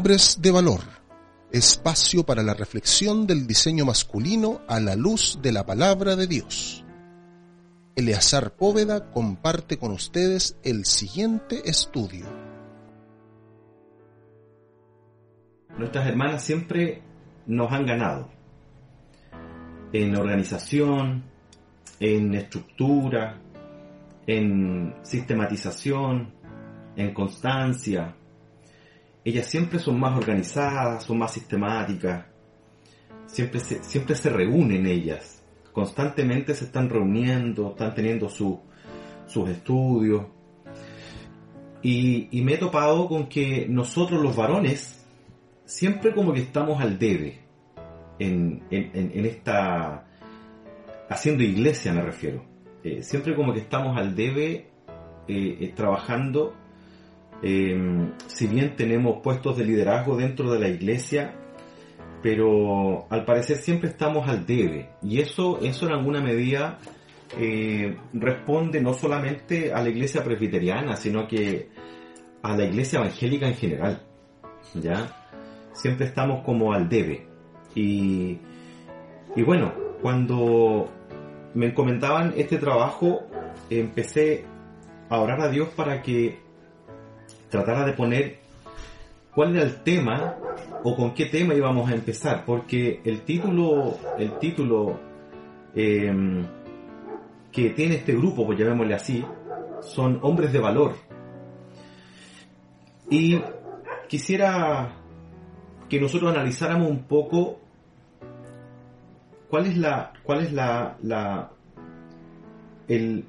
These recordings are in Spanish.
Hombres de Valor, espacio para la reflexión del diseño masculino a la luz de la palabra de Dios. Eleazar Póveda comparte con ustedes el siguiente estudio. Nuestras hermanas siempre nos han ganado en organización, en estructura, en sistematización, en constancia. Ellas siempre son más organizadas, son más sistemáticas, siempre se, siempre se reúnen ellas, constantemente se están reuniendo, están teniendo sus estudios. Y, me he topado con que nosotros los varones siempre como que estamos al debe en, en, esta... haciendo iglesia me refiero. Eh, siempre como que estamos al debe eh, eh, trabajando, si bien tenemos puestos de liderazgo dentro de la iglesia, pero al parecer siempre estamos al debe. Y eso, eso en alguna medida responde no solamente a la iglesia presbiteriana, sino que a la iglesia evangélica en general. ¿Ya? Siempre estamos como al debe. Y, y bueno, cuando me encomendaban este trabajo, empecé a orar a Dios para que tratara de poner cuál era el tema o con qué tema íbamos a empezar, porque el título, el título em, que tiene este grupo, pues llamémosle así, son hombres de valor. Y quisiera que nosotros analizáramos un poco cuál es la, cuál es la el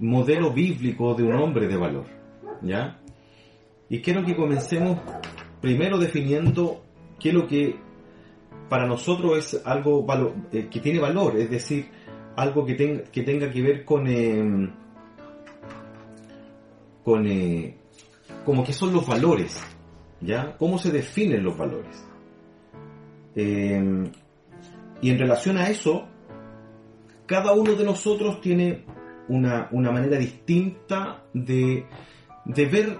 modelo bíblico de un hombre de valor, ¿ya? Y quiero que comencemos primero definiendo qué es lo que para nosotros es algo eh, que tiene valor, es decir, algo que, tenga que tenga que ver con em, con eh, como que son los valores, ¿ya? ¿Cómo se definen los valores? Eh, y en relación a eso, cada uno de nosotros tiene una, manera distinta de, de, ver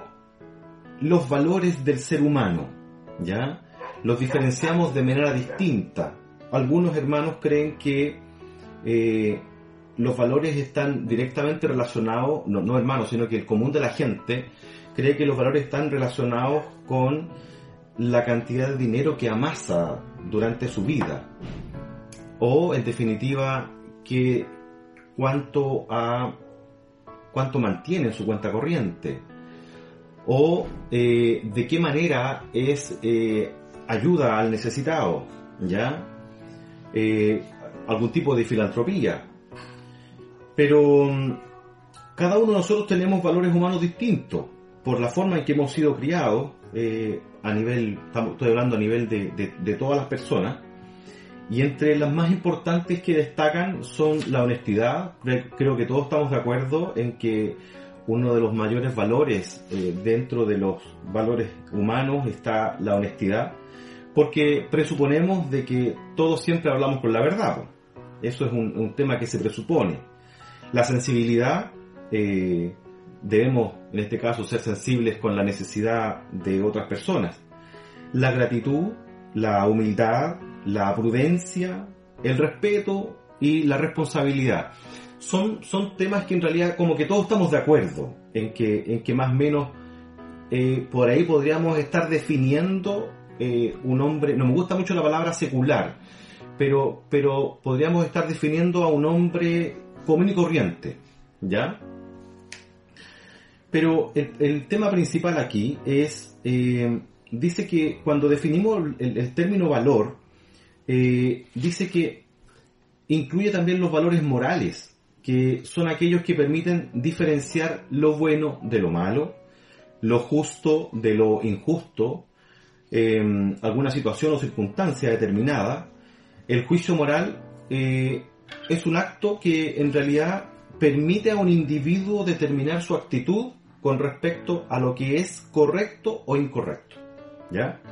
los valores del ser humano, ¿ya? Los diferenciamos de manera distinta. Algunos hermanos creen que eh, los valores están directamente relacionados, no, no hermanos, sino que el común de la gente cree que los valores están relacionados con la cantidad de dinero que amasa durante su vida, o en definitiva que cuánto a cuánto mantiene en su cuenta corriente o eh, de qué manera es eh, ayuda al necesitado ya eh, algún tipo de filantropía pero mm, cada uno de nosotros tenemos valores humanos distintos por la forma en que hemos sido criados a nivel estoy hablando a nivel de todas las personas y entre las más importantes que destacan son la honestidad. Creo que todos estamos de acuerdo en que uno de los mayores valores eh, dentro de los valores humanos está la honestidad, porque presuponemos de que todos siempre hablamos con la verdad. Eso es un, tema que se presupone. La sensibilidad, eh, debemos en este caso ser sensibles con la necesidad de otras personas. La gratitud, la humildad, la prudencia, el respeto y la responsabilidad. Son, son temas que en realidad como que todos estamos de acuerdo en que, en que más o menos eh, por ahí podríamos estar definiendo eh, un hombre, no me gusta mucho la palabra secular, pero, pero podríamos estar definiendo a un hombre común y corriente, ¿ya? Pero el, tema principal aquí es, eh, dice que cuando definimos el término valor, dice que incluye también los valores morales, que son aquellos que permiten diferenciar lo bueno de lo malo, lo justo de lo injusto, en alguna situación o circunstancia determinada. El juicio moral eh, es un acto que en realidad permite a un individuo determinar su actitud con respecto a lo que es correcto o incorrecto. ¿Ya?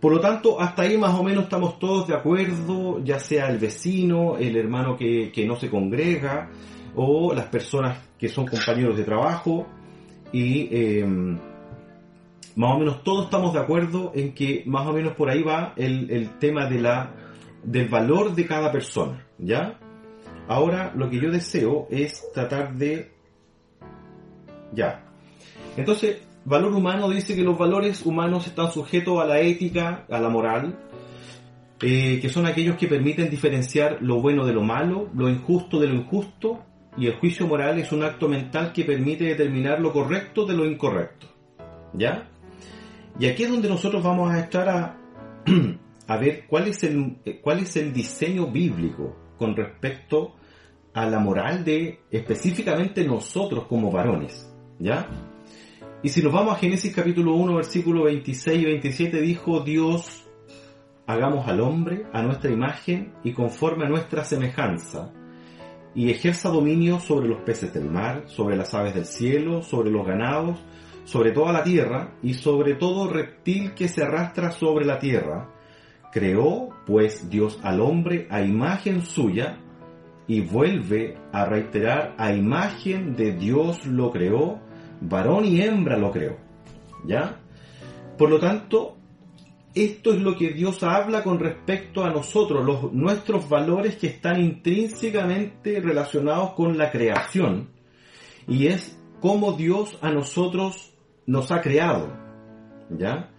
Por lo tanto, hasta ahí más o menos estamos todos de acuerdo, ya sea el vecino, el hermano que, no se congrega, o las personas que son compañeros de trabajo, y em, más o menos todos estamos de acuerdo en que más o menos por ahí va el, el tema de la, del valor de cada persona, ¿ya? Ahora lo que yo deseo es tratar de... Ya. Entonces, valor humano dice que los valores humanos están sujetos a la ética, a la moral, eh, que son aquellos que permiten diferenciar lo bueno de lo malo, lo injusto de lo injusto, y el juicio moral es un acto mental que permite determinar lo correcto de lo incorrecto. ¿Ya? Y aquí es donde nosotros vamos a estar a, a ver cuál es, el, cuál es el diseño bíblico con respecto a la moral de específicamente nosotros como varones. ¿Ya? Y si nos vamos a Génesis capítulo 1, versículo 26 y 27, dijo Dios, hagamos al hombre a nuestra imagen y conforme a nuestra semejanza, y ejerza dominio sobre los peces del mar, sobre las aves del cielo, sobre los ganados, sobre toda la tierra y sobre todo reptil que se arrastra sobre la tierra. Creó pues Dios al hombre a imagen suya y vuelve a reiterar a imagen de Dios lo creó, varón y hembra lo creó. ¿Ya? Por lo tanto, esto es lo que Dios habla con respecto a nosotros, los, nuestros valores que están intrínsecamente relacionados con la creación. Y es cómo Dios a nosotros nos ha creado. ¿Ya?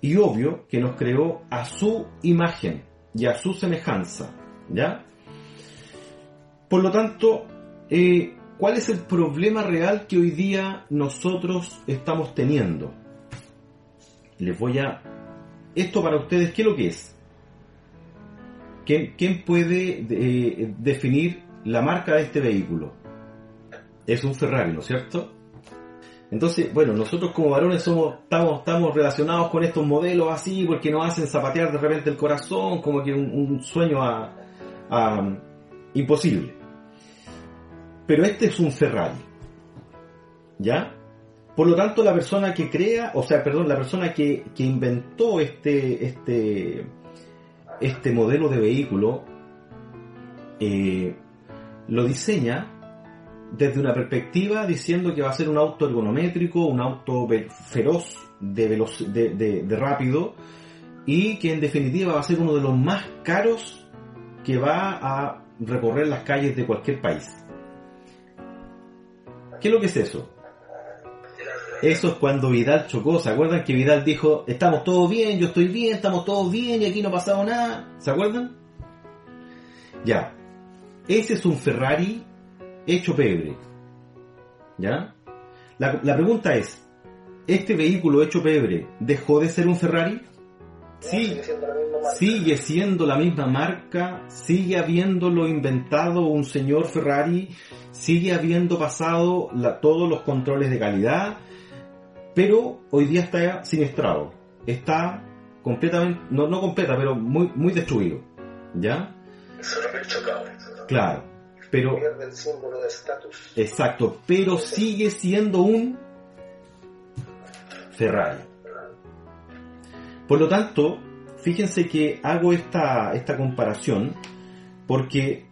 Y obvio que nos creó a su imagen y a su semejanza. ¿Ya? Por lo tanto, eh, ¿cuál es el problema real que hoy día nosotros estamos teniendo? Les voy a esto para ustedes, ¿qué es lo que es? ¿Quién, puede eh, definir la marca de este vehículo? Es un Ferrari, ¿no es cierto? Entonces, bueno, nosotros como varones somos, estamos, estamos relacionados con estos modelos así porque nos hacen zapatear de repente el corazón, como que un, sueño imposible. Pero este es un Ferrari. ¿Ya? Por lo tanto, la persona que crea, o sea, perdón, la persona que, inventó este, este, este modelo de vehículo, eh, lo diseña desde una perspectiva diciendo que va a ser un auto ergonométrico, un auto feroz, de, de, de, rápido, y que en definitiva va a ser uno de los más caros que va a recorrer las calles de cualquier país. ¿Qué es lo que es eso? Eso es cuando Vidal chocó. ¿Se acuerdan que Vidal dijo, estamos todos bien, yo estoy bien, estamos todos bien y aquí no ha pasado nada? ¿Se acuerdan? Ya. Ese es un Ferrari hecho pebre. ¿Ya? La, la pregunta es, ¿este vehículo hecho pebre dejó de ser un Ferrari? Sí, sigue siendo la misma marca, sigue habiéndolo inventado un señor Ferrari, sigue habiendo pasado todos los controles de calidad, pero hoy día está siniestrado, está completamente, no, no completa, pero muy, muy destruido, ¿ya? Claro, pero... el símbolo de estatus. Exacto, pero sigue siendo un Ferrari. Por lo tanto, fíjense que hago esta, esta comparación porque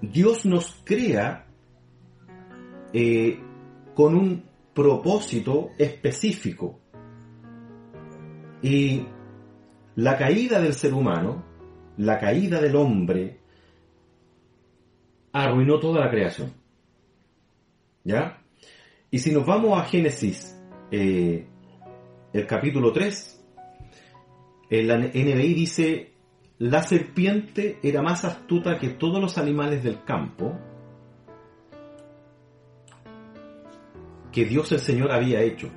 Dios nos crea eh, con un propósito específico. Y la caída del ser humano, la caída del hombre, arruinó toda la creación. ¿Ya? Y si nos vamos a Génesis, eh, el capítulo 3, el NBI dice, la serpiente era más astuta que todos los animales del campo que Dios el Señor había hecho.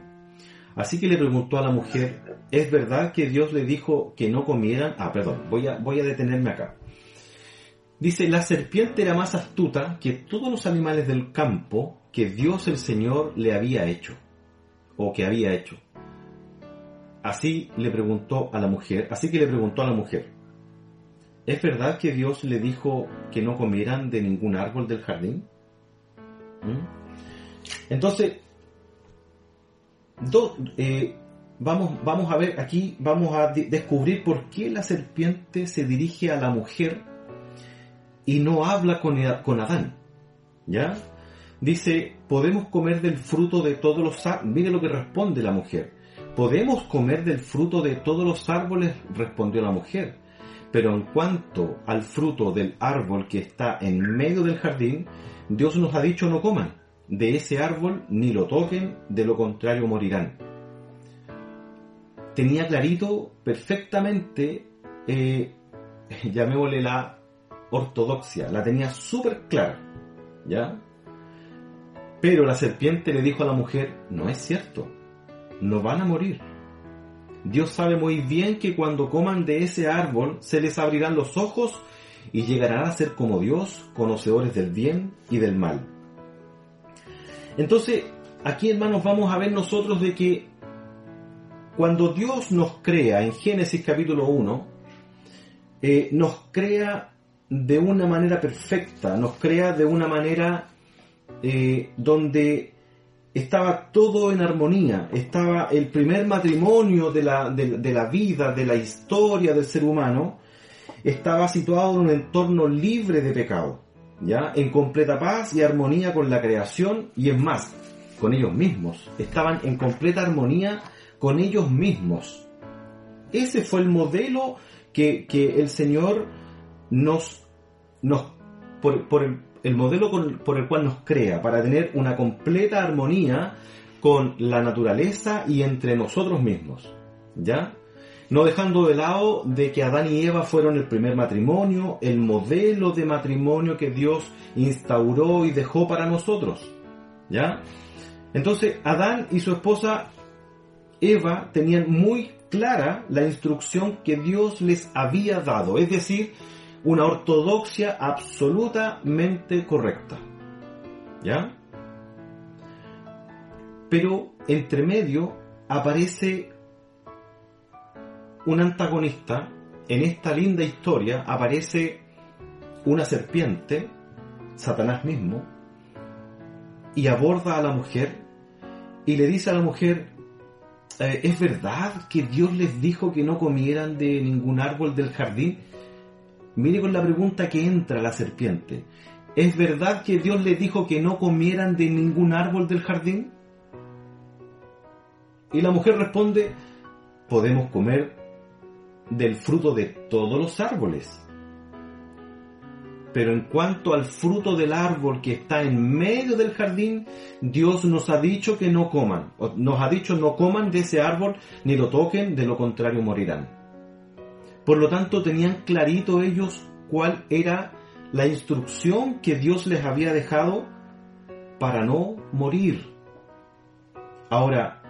Así que le preguntó a la mujer, ¿es verdad que Dios le dijo que no comieran? Ah, perdón, voy a, voy a detenerme acá. Dice, la serpiente era más astuta que todos los animales del campo que Dios el Señor le había hecho, o que había hecho. Así le preguntó a la mujer, así que le preguntó a la mujer, ¿es verdad que Dios le dijo que no comieran de ningún árbol del jardín? ¿Mm? Entonces, eh, vamos, vamos a ver aquí, vamos a descubrir por qué la serpiente se dirige a la mujer y no habla con, con Adán. ¿Ya? Dice, podemos comer del fruto de todos los... Mire lo que responde la mujer. Podemos comer del fruto de todos los árboles, respondió la mujer. Pero en cuanto al fruto del árbol que está en medio del jardín, Dios nos ha dicho no coman de ese árbol ni lo toquen, de lo contrario morirán. Tenía clarito perfectamente, eh, llamémosle la ortodoxia, la tenía súper clara, ¿ya? Pero la serpiente le dijo a la mujer, no es cierto, no van a morir. Dios sabe muy bien que cuando coman de ese árbol se les abrirán los ojos y llegarán a ser como Dios, conocedores del bien y del mal. Entonces, aquí hermanos vamos a ver nosotros de que cuando Dios nos crea en Génesis capítulo 1, eh, nos crea de una manera perfecta, nos crea de una manera eh, donde estaba todo en armonía, estaba el primer matrimonio de la, de, la vida, de la historia del ser humano, estaba situado en un entorno libre de pecado, ¿ya? En completa paz y armonía con la creación y es más, con ellos mismos. Estaban en completa armonía con ellos mismos. Ese fue el modelo que, el Señor nos, nos por, por, el, el modelo por el cual nos crea, para tener una completa armonía con la naturaleza y entre nosotros mismos. ¿Ya? No dejando de lado de que Adán y Eva fueron el primer matrimonio, el modelo de matrimonio que Dios instauró y dejó para nosotros. ¿Ya? Entonces, Adán y su esposa Eva tenían muy clara la instrucción que Dios les había dado, es decir, una ortodoxia absolutamente correcta. ¿Ya? Pero entre medio aparece un antagonista, en esta linda historia aparece una serpiente, Satanás mismo, y aborda a la mujer y le dice a la mujer, eh, ¿es verdad que Dios les dijo que no comieran de ningún árbol del jardín? Mire con la pregunta que entra la serpiente. ¿Es verdad que Dios les dijo que no comieran de ningún árbol del jardín? Y la mujer responde, podemos comer del fruto de todos los árboles. Pero en cuanto al fruto del árbol que está en medio del jardín, Dios nos ha dicho que no coman. Nos ha dicho no coman de ese árbol ni lo toquen, de lo contrario morirán. Por lo tanto, tenían clarito ellos cuál era la instrucción que Dios les había dejado para no morir. Ahora,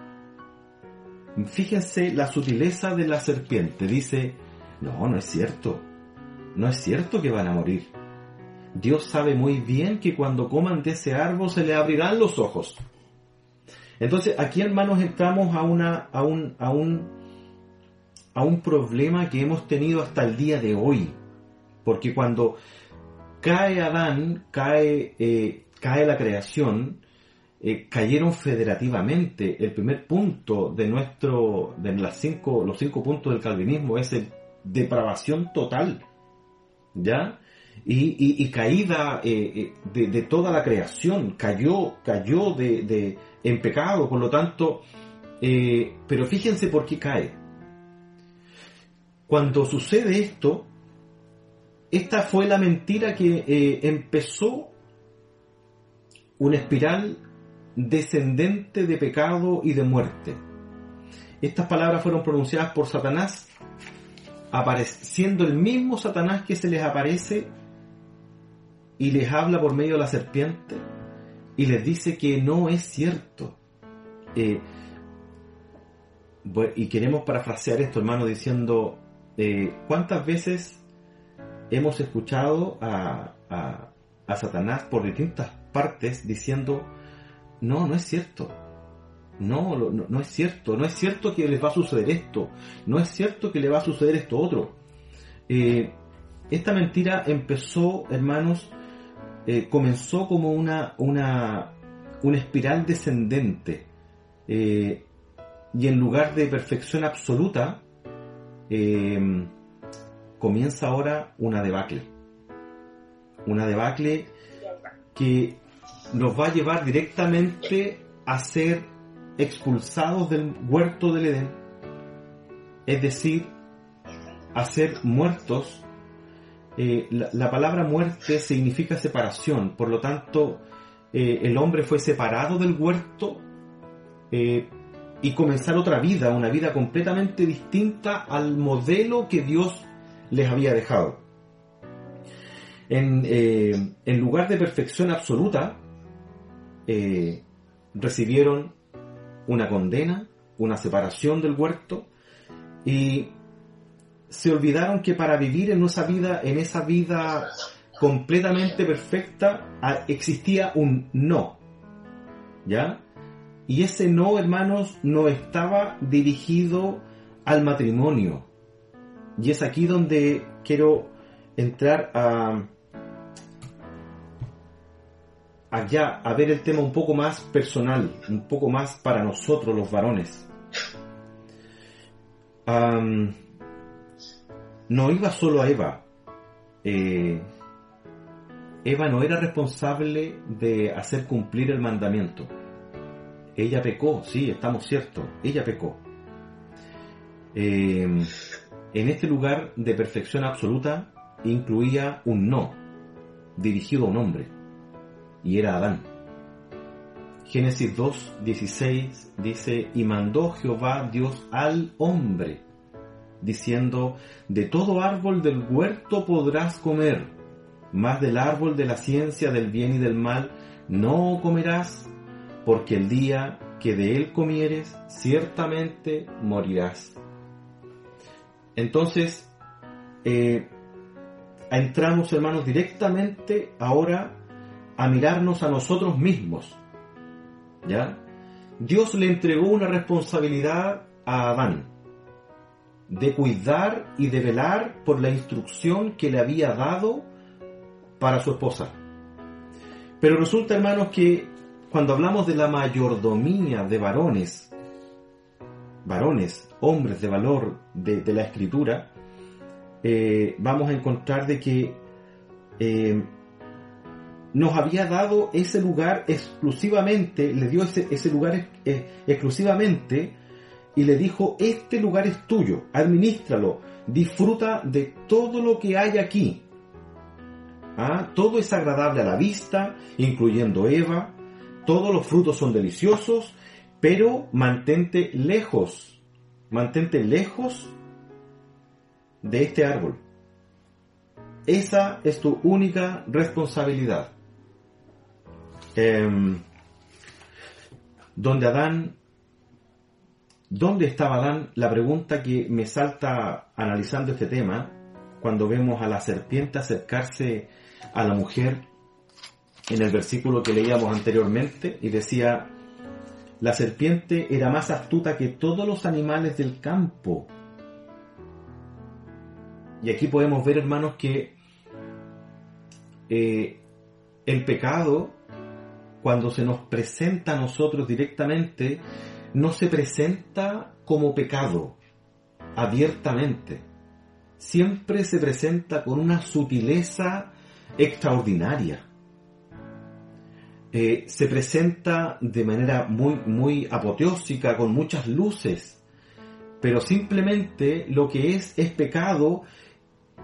fíjense la sutileza de la serpiente. Dice, no, no es cierto. No es cierto que van a morir. Dios sabe muy bien que cuando coman de ese árbol se le abrirán los ojos. Entonces, aquí hermanos entramos a, una, a, un, a, un, a un problema que hemos tenido hasta el día de hoy. Porque cuando cae Adán, cae, eh, cae la creación, eh, cayeron federativamente. El primer punto de nuestro, de las cinco, los cinco puntos del calvinismo es el depravación total. ¿Ya? Y, caída eh, de, toda la creación, cayó, cayó de, en pecado, por lo tanto, pero fíjense por qué cae. Cuando sucede esto, esta fue la mentira que eh, empezó una espiral descendente de pecado y de muerte. Estas palabras fueron pronunciadas por Satanás, siendo el mismo Satanás que se les aparece y les habla por medio de la serpiente y les dice que no es cierto. Eh, y queremos parafrasear esto, hermano, diciendo, eh, ¿cuántas veces hemos escuchado a, Satanás por distintas partes diciendo, no, no es cierto, no, no, es cierto, no es cierto que les va a suceder esto, no es cierto que le va a suceder esto otro. Eh, esta mentira empezó, hermanos, eh, comenzó como una, una, una espiral descendente. y en lugar de perfección absoluta, eh, comienza ahora una debacle. Una debacle que nos va a llevar directamente a ser expulsados del huerto del Edén, es decir, a ser muertos. Eh, la, palabra muerte significa separación, por lo tanto, eh, el hombre fue separado del huerto y comenzar otra vida, una vida completamente distinta al modelo que Dios les había dejado. En, en lugar de perfección absoluta, recibieron una condena, una separación del huerto y se olvidaron que para vivir en esa vida, en esa vida completamente perfecta, existía un no. ¿Ya? Y ese no, hermanos, no estaba dirigido al matrimonio. Y es aquí donde quiero entrar a, allá a ver el tema un poco más personal, un poco más para nosotros los varones. no iba solo a Eva. Eh, Eva no era responsable de hacer cumplir el mandamiento. Ella pecó, sí, estamos ciertos, ella pecó. en este lugar de perfección absoluta incluía un no, dirigido a un hombre y era Adán. Génesis 2, 16 dice, y mandó Jehová Dios al hombre, diciendo, de todo árbol del huerto podrás comer, mas del árbol de la ciencia del bien y del mal no comerás, porque el día que de él comieres, ciertamente morirás. Entonces, eh, entramos hermanos directamente ahora a mirarnos a nosotros mismos. ¿Ya? Dios le entregó una responsabilidad a Adán de cuidar y de velar por la instrucción que le había dado para su esposa. Pero resulta, hermanos, que cuando hablamos de la mayordomía de varones, varones, hombres de valor de, la escritura, eh, vamos a encontrar de que eh, nos había dado ese lugar exclusivamente, le dio ese, lugar exclusivamente y le dijo, este lugar es tuyo, administralo, disfruta de todo lo que hay aquí. ¿Ah? Todo es agradable a la vista, incluyendo Eva, todos los frutos son deliciosos, pero mantente lejos, mantente lejos de este árbol. Esa es tu única responsabilidad. Em, donde Adán, ¿dónde estaba Adán? La pregunta que me salta analizando este tema, cuando vemos a la serpiente acercarse a la mujer en el versículo que leíamos anteriormente y decía, la serpiente era más astuta que todos los animales del campo. Y aquí podemos ver, hermanos, que eh, el pecado cuando se nos presenta a nosotros directamente, no se presenta como pecado, abiertamente. Siempre se presenta con una sutileza extraordinaria. Eh, se presenta de manera muy, muy apoteósica, con muchas luces, pero simplemente lo que es es pecado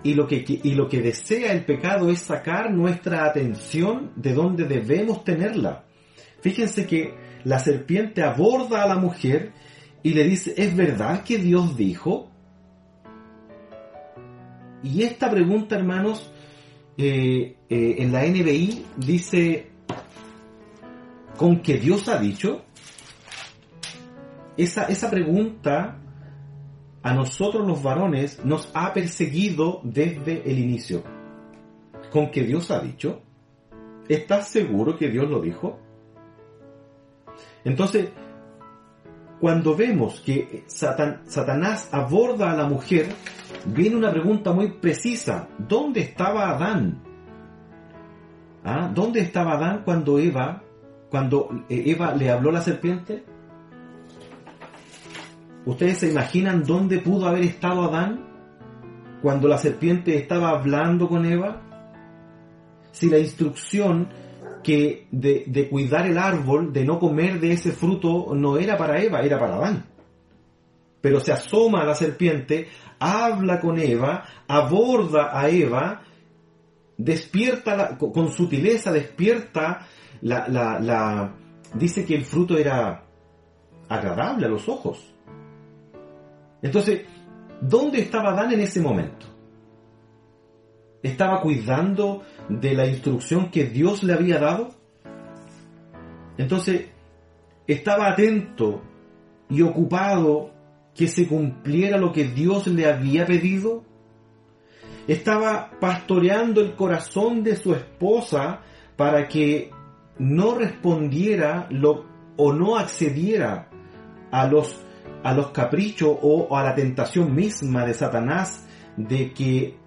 y lo, que, y lo que desea el pecado es sacar nuestra atención de donde debemos tenerla. Fíjense que la serpiente aborda a la mujer y le dice, ¿es verdad que Dios dijo? Y esta pregunta, hermanos, eh, eh, en la NBI dice, ¿con que Dios ha dicho? Esa, esa pregunta a nosotros los varones nos ha perseguido desde el inicio. ¿Con que Dios ha dicho? ¿Estás seguro que Dios lo dijo? Entonces, cuando vemos que Satanás aborda a la mujer, viene una pregunta muy precisa. ¿Dónde estaba Adán? ¿Ah? ¿Dónde estaba Adán cuando Eva, cuando eh, Eva le habló a la serpiente? ¿Ustedes se imaginan dónde pudo haber estado Adán cuando la serpiente estaba hablando con Eva? Si la instrucción que de, de cuidar el árbol, de no comer de ese fruto, no era para Eva, era para Adán. Pero se asoma a la serpiente, habla con Eva, aborda a Eva, despierta con sutileza, despierta la, la, dice que el fruto era agradable a los ojos. Entonces, ¿dónde estaba Adán en ese momento? ¿Estaba cuidando de la instrucción que Dios le había dado? Entonces, estaba atento y ocupado que se cumpliera lo que Dios le había pedido. Estaba pastoreando el corazón de su esposa para que no respondiera lo, o no accediera a los, a los caprichos o a la tentación misma de Satanás de que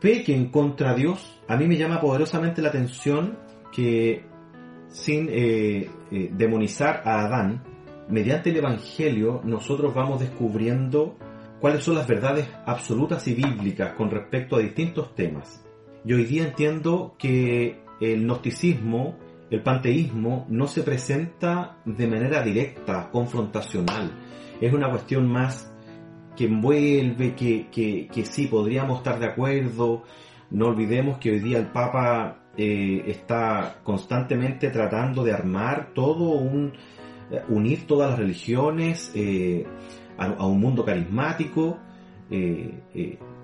pequen contra Dios. A mí me llama poderosamente la atención que sin eh, eh, demonizar a Adán, mediante el Evangelio nosotros vamos descubriendo cuáles son las verdades absolutas y bíblicas con respecto a distintos temas. Y hoy día entiendo que el gnosticismo, el panteísmo, no se presenta de manera directa, confrontacional. Es una cuestión más que envuelve, que, que, que sí podríamos estar de acuerdo. No olvidemos que hoy día el Papa eh, está constantemente tratando de armar todo un, eh, unir todas las religiones eh, a, un mundo carismático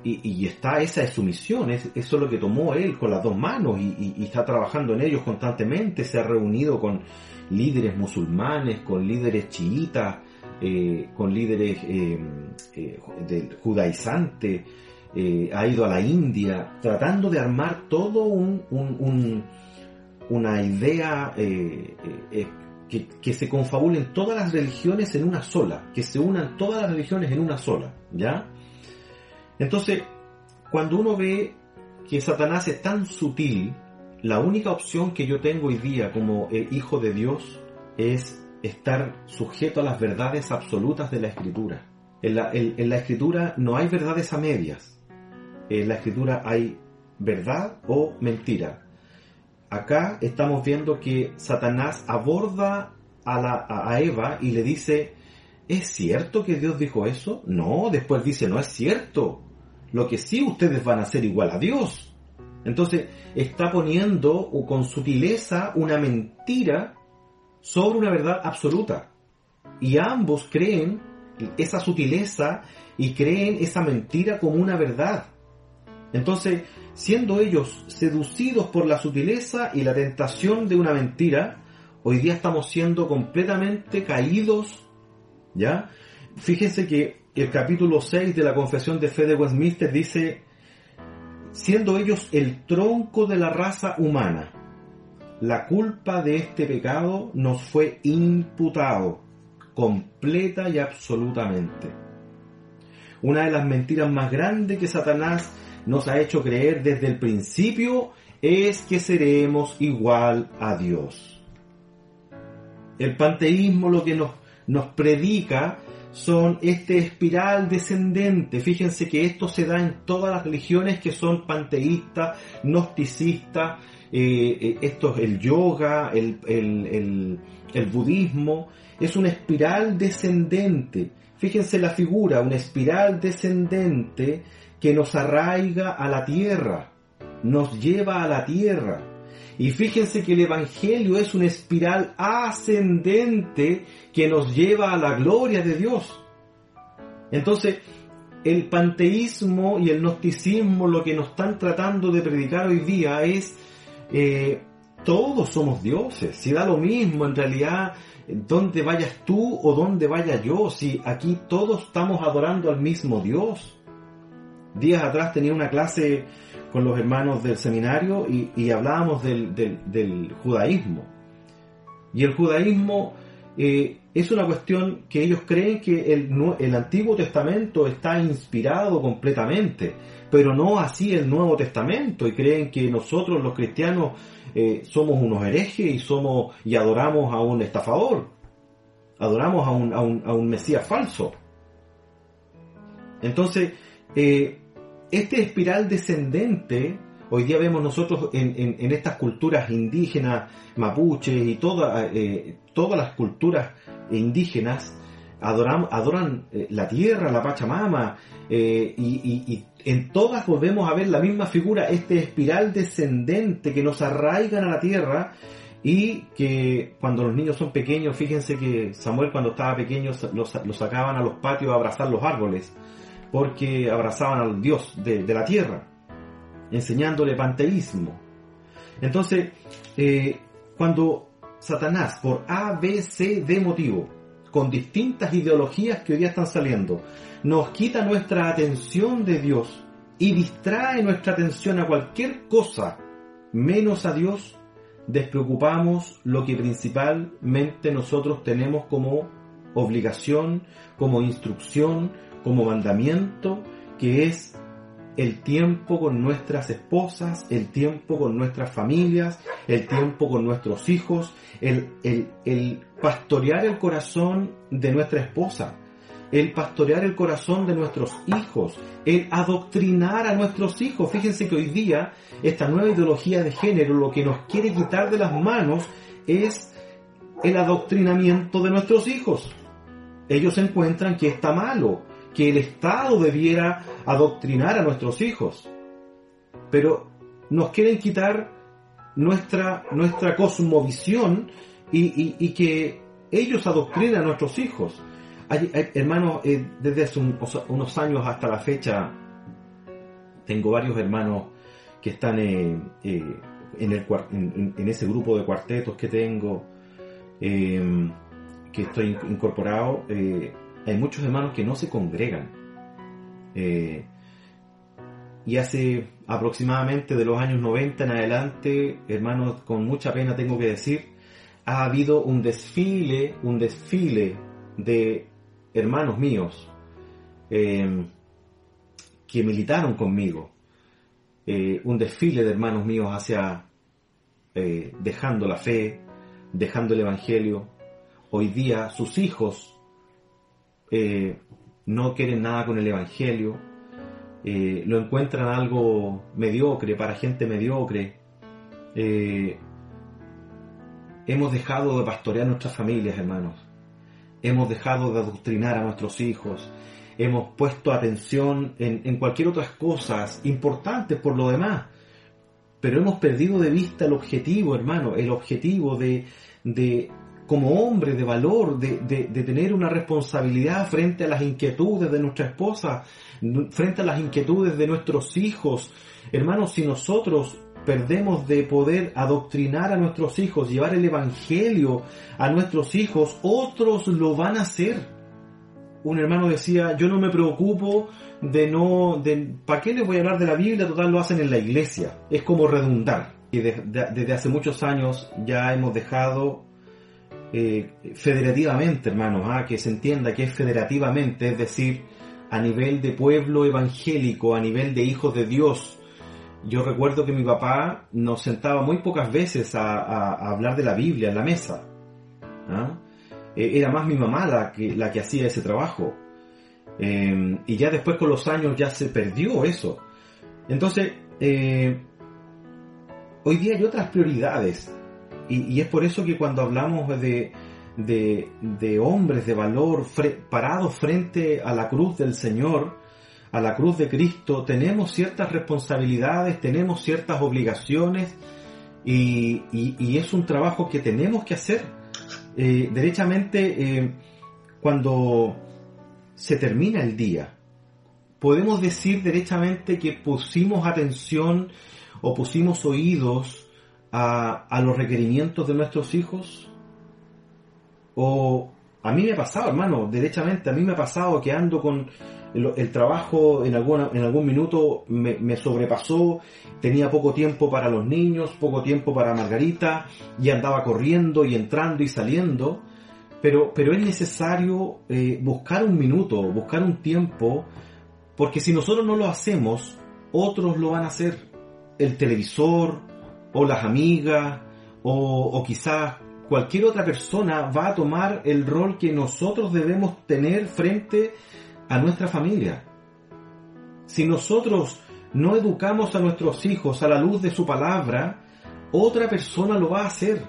y, y, está esa es su misión, es, eso es lo que tomó él con las dos manos y, está trabajando en ellos constantemente, se ha reunido con líderes musulmanes, con líderes chiitas, eh, con líderes del judaizante, ha ido a la India, tratando de armar todo un, un, un, una idea eh, eh, que, que, se confabulen todas las religiones en una sola, que se unan todas las religiones en una sola, ¿ya? Entonces, cuando uno ve que Satanás es tan sutil, la única opción que yo tengo hoy día como eh, hijo de Dios es estar sujeto a las verdades absolutas de la Escritura. En la, en, la Escritura no hay verdades a medias. En la Escritura hay verdad o mentira acá estamos viendo que Satanás aborda a, la, a, Eva y le dice, ¿es cierto que Dios dijo eso? No, después dice, no es cierto. Lo que sí ustedes van a ser igual a Dios. Entonces está poniendo con sutileza una mentira sobre una verdad absoluta. Y ambos creen esa sutileza y creen esa mentira como una verdad. Entonces, siendo ellos seducidos por la sutileza y la tentación de una mentira, hoy día estamos siendo completamente caídos, ¿ya? Fíjense que el capítulo 6 de la Confesión de Fe de Westminster dice, siendo ellos el tronco de la raza humana, la culpa de este pecado nos fue imputado completa y absolutamente. Una de las mentiras más grandes que Satanás nos ha hecho creer desde el principio es que seremos igual a Dios. El panteísmo lo que nos, nos predica son este espiral descendente. Fíjense que esto se da en todas las religiones que son panteístas, gnosticistas, eh, esto es el yoga, el, el, el, el budismo. Es una espiral descendente. Fíjense la figura, una espiral descendente que nos arraiga a la tierra, nos lleva a la tierra. Y fíjense que el Evangelio es una espiral ascendente que nos lleva a la gloria de Dios. Entonces, el panteísmo y el gnosticismo lo que nos están tratando de predicar hoy día es eh, todos somos dioses, si da lo mismo en realidad donde vayas tú o donde vaya yo, si aquí todos estamos adorando al mismo Dios días atrás tenía una clase con los hermanos del seminario y, hablábamos del, judaísmo. Y el judaísmo eh, es una cuestión que ellos creen que el, Antiguo Testamento está inspirado completamente, pero no así el Nuevo Testamento, y creen que nosotros los cristianos eh, somos unos herejes y somos y adoramos a un estafador, adoramos a un, a un, a un Mesías falso. Entonces, eh, este espiral descendente Hoy día vemos nosotros en, estas culturas indígenas, mapuches y toda, eh, todas las culturas indígenas adoran, adoran eh, la tierra, la Pachamama, eh, y, en todas volvemos a ver la misma figura, este espiral descendente que nos arraigan a la tierra y que cuando los niños son pequeños, fíjense que Samuel cuando estaba pequeño los, sacaban a los patios a abrazar los árboles, porque abrazaban al Dios de la tierra enseñándole panteísmo. Entonces, eh, cuando Satanás, por A, B, C, D motivo, con distintas ideologías que hoy día están saliendo, nos quita nuestra atención de Dios y distrae nuestra atención a cualquier cosa menos a Dios, despreocupamos lo que principalmente nosotros tenemos como obligación, como instrucción, como mandamiento, que es el tiempo con nuestras esposas, el tiempo con nuestras familias, el tiempo con nuestros hijos, el, el, pastorear el corazón de nuestra esposa, el pastorear el corazón de nuestros hijos, el adoctrinar a nuestros hijos. Fíjense que hoy día esta nueva ideología de género lo que nos quiere quitar de las manos es el adoctrinamiento de nuestros hijos. Ellos encuentran que está malo, que el Estado debiera adoctrinar a nuestros hijos. Pero nos quieren quitar nuestra, nuestra cosmovisión y, que ellos adoctrinan a nuestros hijos. hermanos, eh, desde hace unos años hasta la fecha, tengo varios hermanos que están eh, eh, en, el, en, ese grupo de cuartetos que tengo, que estoy incorporado hay muchos hermanos que no se congregan. Eh, y hace aproximadamente de los años 90 en adelante, hermanos, con mucha pena tengo que decir, ha habido un desfile, un desfile de hermanos míos eh, que militaron conmigo. Eh, un desfile de hermanos míos hacia dejando la fe, dejando el Evangelio. Hoy día sus hijos eh, no quieren nada con el Evangelio, eh, lo encuentran algo mediocre, para gente mediocre. Eh, hemos dejado de pastorear nuestras familias, hermanos. Hemos dejado de adoctrinar a nuestros hijos. Hemos puesto atención en, cualquier otras cosas importantes por lo demás. Pero hemos perdido de vista el objetivo, hermano, el objetivo de, de como hombre de valor, de, tener una responsabilidad frente a las inquietudes de nuestra esposa, frente a las inquietudes de nuestros hijos. Hermanos, si nosotros perdemos de poder adoctrinar a nuestros hijos, llevar el Evangelio a nuestros hijos, otros lo van a hacer. Un hermano decía, yo no me preocupo de no, de, ¿para qué les voy a hablar de la Biblia? Total lo hacen en la iglesia. Es como redundar. Y desde hace muchos años ya hemos dejado eh, federativamente, hermanos, ¿ah? que se entienda que es federativamente, es decir, a nivel de pueblo evangélico, a nivel de hijos de Dios. Yo recuerdo que mi papá nos sentaba muy pocas veces a, hablar de la Biblia en la mesa. ¿ah? Eh, era más mi mamá la que, la que hacía ese trabajo. Eh, y ya después con los años ya se perdió eso. Entonces, hoy día hay otras prioridades. Y, es por eso que cuando hablamos de, de, hombres de valor parados frente a la cruz del Señor, a la cruz de Cristo, tenemos ciertas responsabilidades, tenemos ciertas obligaciones y, es un trabajo que tenemos que hacer. Eh, derechamente, eh, cuando se termina el día, podemos decir derechamente que pusimos atención o pusimos oídos a, los requerimientos de nuestros hijos? O a mí me ha pasado, hermano, derechamente, a mí me ha pasado que ando con el, trabajo en, alguna, en algún minuto me, sobrepasó, tenía poco tiempo para los niños, poco tiempo para Margarita, y andaba corriendo y entrando y saliendo, pero, pero es necesario eh, buscar un minuto, buscar un tiempo, porque si nosotros no lo hacemos, otros lo van a hacer. El televisor, o las amigas, o, quizás cualquier otra persona va a tomar el rol que nosotros debemos tener frente a nuestra familia. Si nosotros no educamos a nuestros hijos a la luz de su palabra, otra persona lo va a hacer.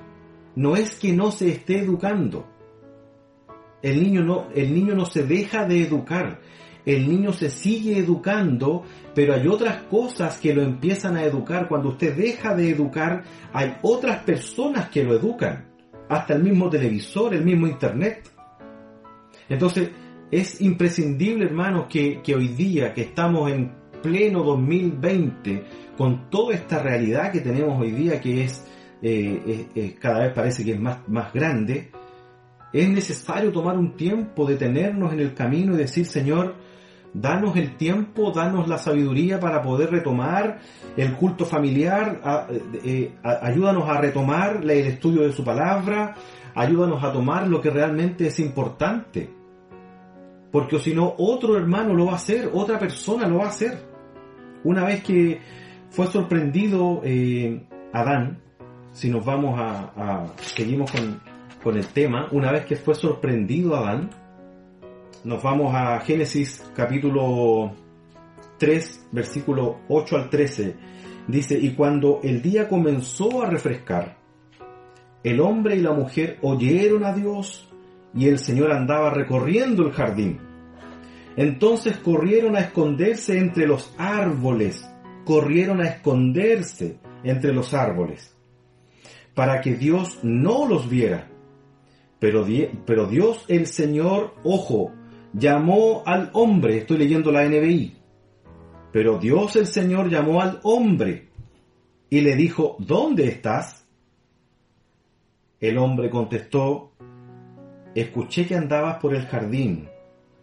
No es que no se esté educando. El niño no, el niño no se deja de educar. El niño se sigue educando, pero hay otras cosas que lo empiezan a educar. Cuando usted deja de educar, hay otras personas que lo educan. Hasta el mismo televisor, el mismo internet. Entonces, es imprescindible, hermanos, que, que hoy día, que estamos en pleno 2020, con toda esta realidad que tenemos hoy día, que es, eh, cada vez parece que es más, más grande, es necesario tomar un tiempo, detenernos en el camino y decir, Señor, danos el tiempo, danos la sabiduría para poder retomar el culto familiar, eh, ayúdanos a retomar el estudio de su palabra, ayúdanos a tomar lo que realmente es importante. Porque si no, otro hermano lo va a hacer, otra persona lo va a hacer. Una vez que fue sorprendido eh, Adán, si nos vamos a, seguimos con, con, el tema, una vez que fue sorprendido Adán, nos vamos a Génesis capítulo 3, versículo 8 al 13. Dice, y cuando el día comenzó a refrescar, el hombre y la mujer oyeron a Dios y el Señor andaba recorriendo el jardín entonces corrieron a esconderse entre los árboles, corrieron a esconderse entre los árboles, para que Dios no los viera. Pero, pero Dios el Señor, ojo, llamó al hombre, estoy leyendo la NBI, pero Dios el Señor llamó al hombre y le dijo, ¿dónde estás? El hombre contestó, escuché que andabas por el jardín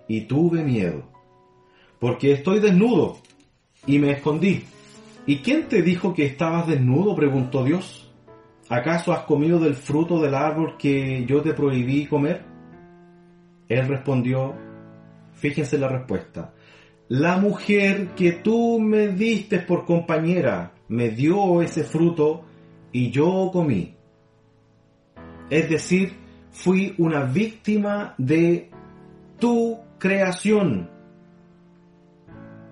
y tuve miedo, porque estoy desnudo y me escondí. ¿Y quién te dijo que estabas desnudo? preguntó Dios. ¿Acaso has comido del fruto del árbol que yo te prohibí comer? Él respondió, fíjense la respuesta, la mujer que tú me diste por compañera me dio ese fruto y yo comí. Es decir, fui una víctima de tu creación.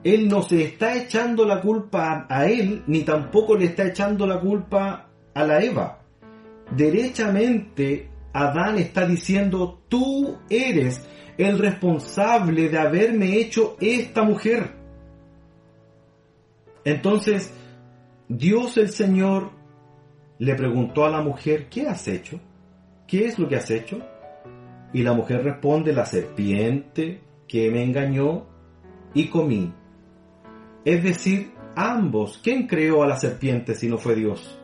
Él no se está echando la culpa a él, ni tampoco le está echando la culpa a la Eva. Derechamente, Adán está diciendo, tú eres el responsable de haberme hecho esta mujer. Entonces, Dios el Señor le preguntó a la mujer, ¿qué has hecho? ¿Qué es lo que has hecho? Y la mujer responde, la serpiente que me engañó y comí. Es decir, ambos, ¿quién creó a la serpiente si no fue Dios?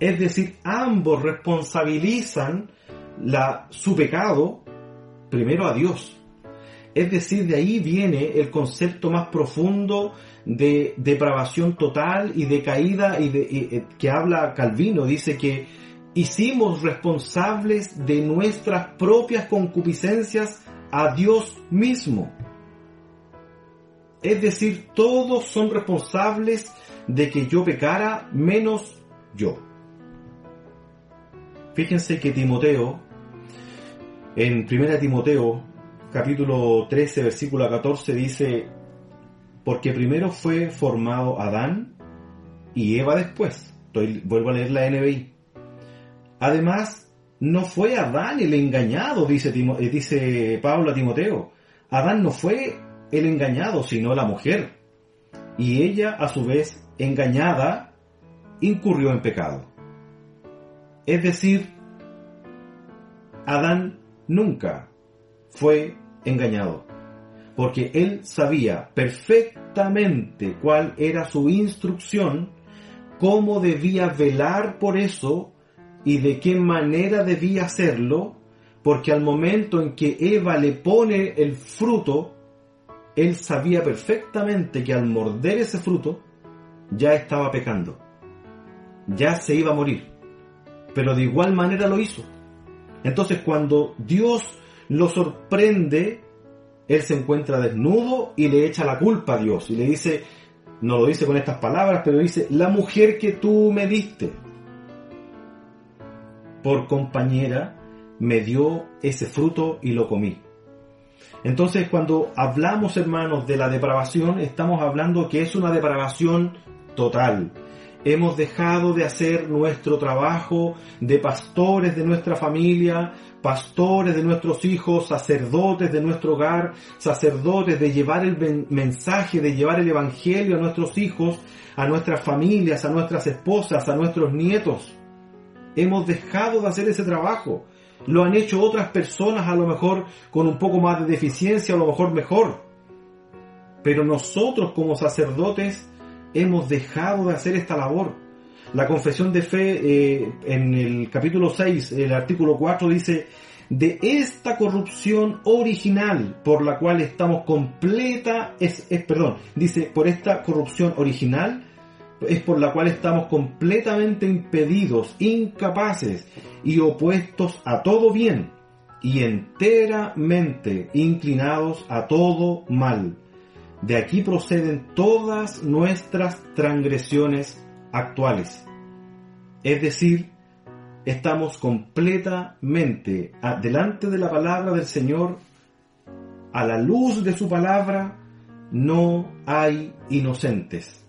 Es decir, ambos responsabilizan la, su pecado primero a Dios. Es decir, de ahí viene el concepto más profundo de depravación total y de caída y eh, que habla Calvino. Dice que hicimos responsables de nuestras propias concupiscencias a Dios mismo. Es decir, todos son responsables de que yo pecara menos yo. Fíjense que Timoteo, en 1 Timoteo, capítulo 13, versículo 14, dice, porque primero fue formado Adán y Eva después. vuelvo a leer la NBI. Además, no fue Adán el engañado, dice, eh, dice Pablo a Timoteo. Adán no fue el engañado, sino la mujer. Y ella, a su vez, engañada, incurrió en pecado. Es decir, Adán nunca fue engañado, porque él sabía perfectamente cuál era su instrucción, cómo debía velar por eso y de qué manera debía hacerlo, porque al momento en que Eva le pone el fruto, él sabía perfectamente que al morder ese fruto ya estaba pecando, ya se iba a morir, pero de igual manera lo hizo. Entonces cuando Dios lo sorprende, él se encuentra desnudo y le echa la culpa a Dios y le dice, no lo dice con estas palabras, pero dice, la mujer que tú me diste, por compañera, me dio ese fruto y lo comí. Entonces, cuando hablamos, hermanos, de la depravación, estamos hablando que es una depravación total. Hemos dejado de hacer nuestro trabajo de pastores de nuestra familia, pastores de nuestros hijos, sacerdotes de nuestro hogar, sacerdotes de llevar el mensaje, de llevar el evangelio a nuestros hijos, a nuestras familias, a nuestras esposas, a nuestros nietos. Hemos dejado de hacer ese trabajo. Lo han hecho otras personas a lo mejor con un poco más de deficiencia, a lo mejor mejor. Pero nosotros como sacerdotes hemos dejado de hacer esta labor. La confesión de fe eh, en el capítulo 6, el artículo 4 dice, de esta corrupción original por la cual estamos completa, es, es, perdón, dice, por esta corrupción original es por la cual estamos completamente impedidos, incapaces y opuestos a todo bien y enteramente inclinados a todo mal. De aquí proceden todas nuestras transgresiones actuales. Es decir, estamos completamente delante de la palabra del Señor, a la luz de su palabra, no hay inocentes.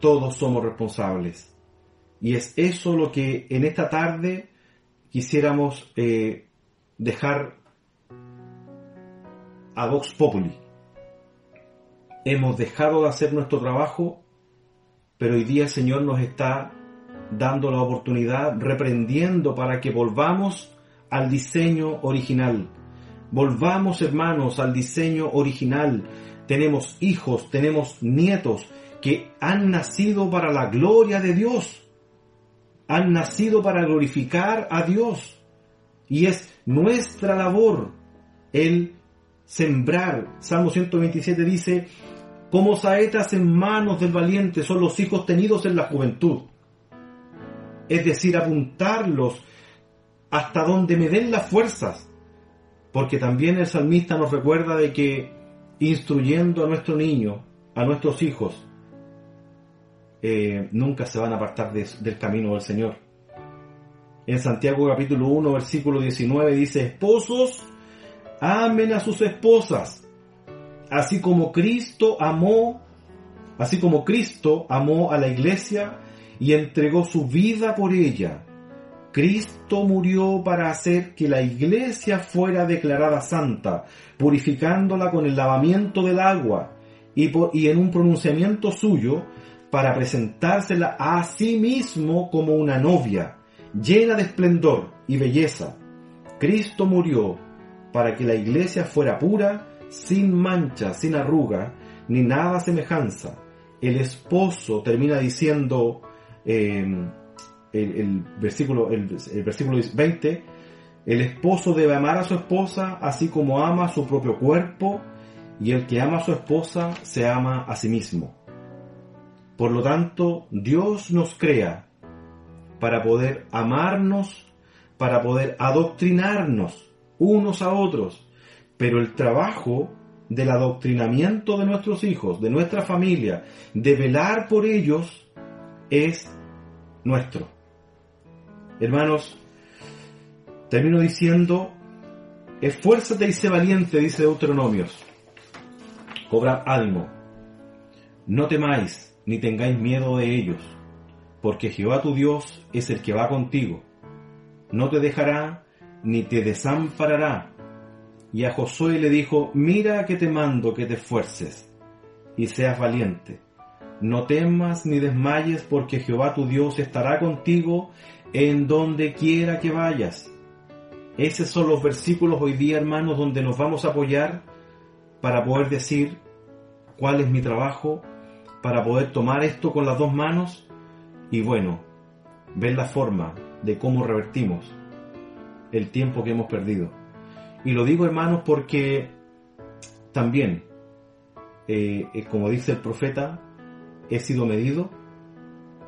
Todos somos responsables. Y es eso lo que en esta tarde quisiéramos eh, dejar a Vox Populi. Hemos dejado de hacer nuestro trabajo, pero hoy día el Señor nos está dando la oportunidad, reprendiendo para que volvamos al diseño original. Volvamos, hermanos, al diseño original. Tenemos hijos, tenemos nietos que han nacido para la gloria de Dios han nacido para glorificar a Dios. Y es nuestra labor el sembrar. Salmo 127 dice, como saetas en manos del valiente son los hijos tenidos en la juventud. Es decir, apuntarlos hasta donde me den las fuerzas. Porque también el salmista nos recuerda de que instruyendo a nuestro niño, a nuestros hijos, eh, nunca se van a apartar del camino del Señor. En Santiago capítulo 1, versículo 19 dice, esposos, amen a sus esposas, así como Cristo amó, así como Cristo amó a la iglesia y entregó su vida por ella. Cristo murió para hacer que la iglesia fuera declarada santa, purificándola con el lavamiento del agua, y, y en un pronunciamiento suyo para presentársela a sí mismo como una novia, llena de esplendor y belleza. Cristo murió para que la iglesia fuera pura, sin mancha, sin arruga, ni nada semejanza. El esposo termina diciendo em, el, versículo, el, el versículo 20, el esposo debe amar a su esposa así como ama a su propio cuerpo, y el que ama a su esposa se ama a sí mismo. Por lo tanto, Dios nos crea para poder amarnos, para poder adoctrinarnos unos a otros. Pero el trabajo del adoctrinamiento de nuestros hijos, de nuestra familia, de velar por ellos, es nuestro. Hermanos, termino diciendo, esfuérzate y sé valiente, dice Deuteronomios. Cobra ánimo. No temáis, ni tengáis miedo de ellos, porque Jehová tu Dios es el que va contigo. No te dejará ni te desamparará. Y a Josué le dijo, mira que te mando que te esfuerces y seas valiente. No temas ni desmayes, porque Jehová tu Dios estará contigo en donde quiera que vayas. Esos son los versículos hoy día, hermanos, donde nos vamos a apoyar para poder decir cuál es mi trabajo, para poder tomar esto con las dos manos y bueno, ver la forma de cómo revertimos el tiempo que hemos perdido. Y lo digo hermanos porque también, eh, eh, como dice el profeta, he sido medido,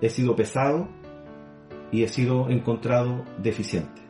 he sido pesado y he sido encontrado deficiente.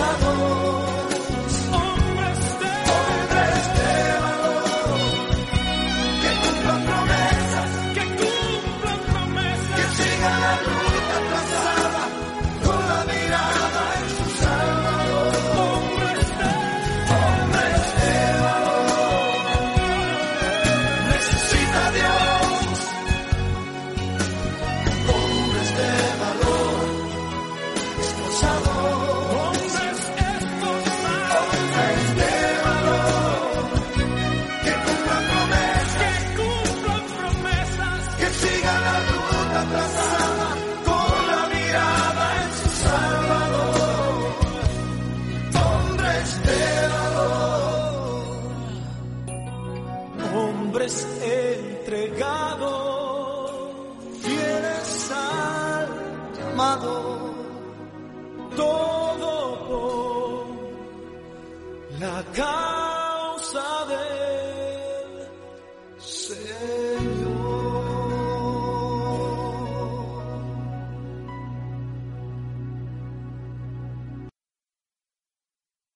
pasado.